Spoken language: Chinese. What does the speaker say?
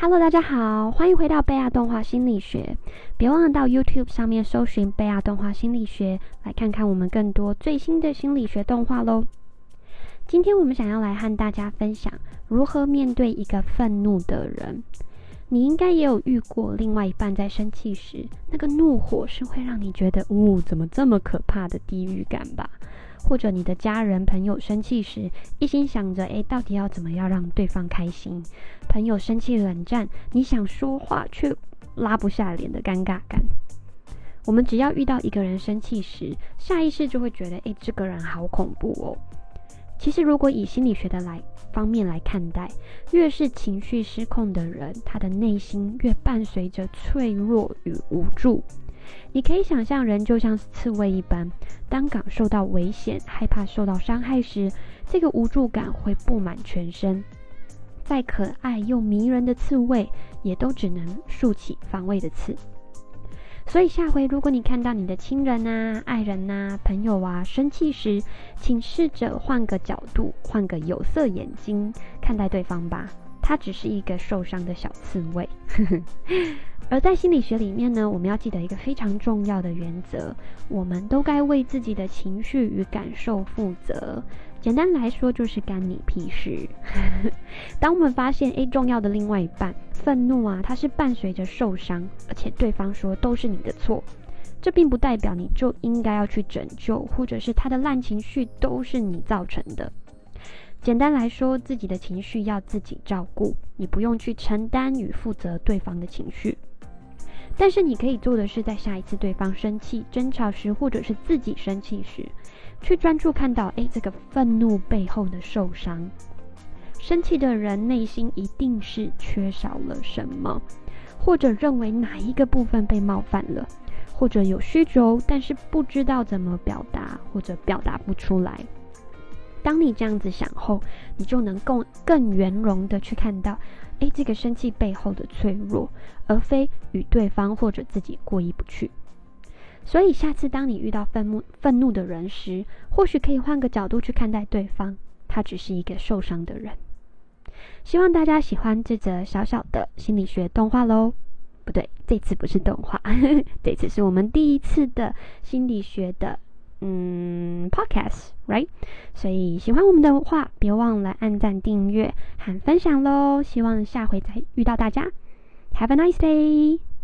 Hello，大家好，欢迎回到贝亚动画心理学。别忘了到 YouTube 上面搜寻贝亚动画心理学，来看看我们更多最新的心理学动画喽。今天我们想要来和大家分享如何面对一个愤怒的人。你应该也有遇过，另外一半在生气时，那个怒火是会让你觉得，呜，怎么这么可怕的地狱感吧？或者你的家人朋友生气时，一心想着，诶，到底要怎么样让对方开心？朋友生气冷战，你想说话却拉不下脸的尴尬感。我们只要遇到一个人生气时，下意识就会觉得，诶，这个人好恐怖哦。其实，如果以心理学的来方面来看待，越是情绪失控的人，他的内心越伴随着脆弱与无助。你可以想象，人就像是刺猬一般，当感受到危险、害怕受到伤害时，这个无助感会布满全身。再可爱又迷人的刺猬，也都只能竖起防卫的刺。所以下回如果你看到你的亲人啊、爱人呐、朋友啊生气时，请试着换个角度，换个有色眼睛看待对方吧。他只是一个受伤的小刺猬。而在心理学里面呢，我们要记得一个非常重要的原则：我们都该为自己的情绪与感受负责。简单来说，就是干你屁事。当我们发现，诶，重要的另外一半愤怒啊，它是伴随着受伤，而且对方说都是你的错，这并不代表你就应该要去拯救，或者是他的烂情绪都是你造成的。简单来说，自己的情绪要自己照顾，你不用去承担与负责对方的情绪。但是你可以做的是，在下一次对方生气、争吵时，或者是自己生气时，去专注看到，哎，这个愤怒背后的受伤。生气的人内心一定是缺少了什么，或者认为哪一个部分被冒犯了，或者有需求，但是不知道怎么表达，或者表达不出来。当你这样子想后，你就能更更圆融的去看到。诶，这个生气背后的脆弱，而非与对方或者自己过意不去。所以，下次当你遇到愤怒愤怒的人时，或许可以换个角度去看待对方，他只是一个受伤的人。希望大家喜欢这则小小的心理学动画喽。不对，这次不是动画，这次是我们第一次的心理学的。嗯，podcast，right？所以喜欢我们的话，别忘了按赞、订阅和分享喽！希望下回再遇到大家。Have a nice day。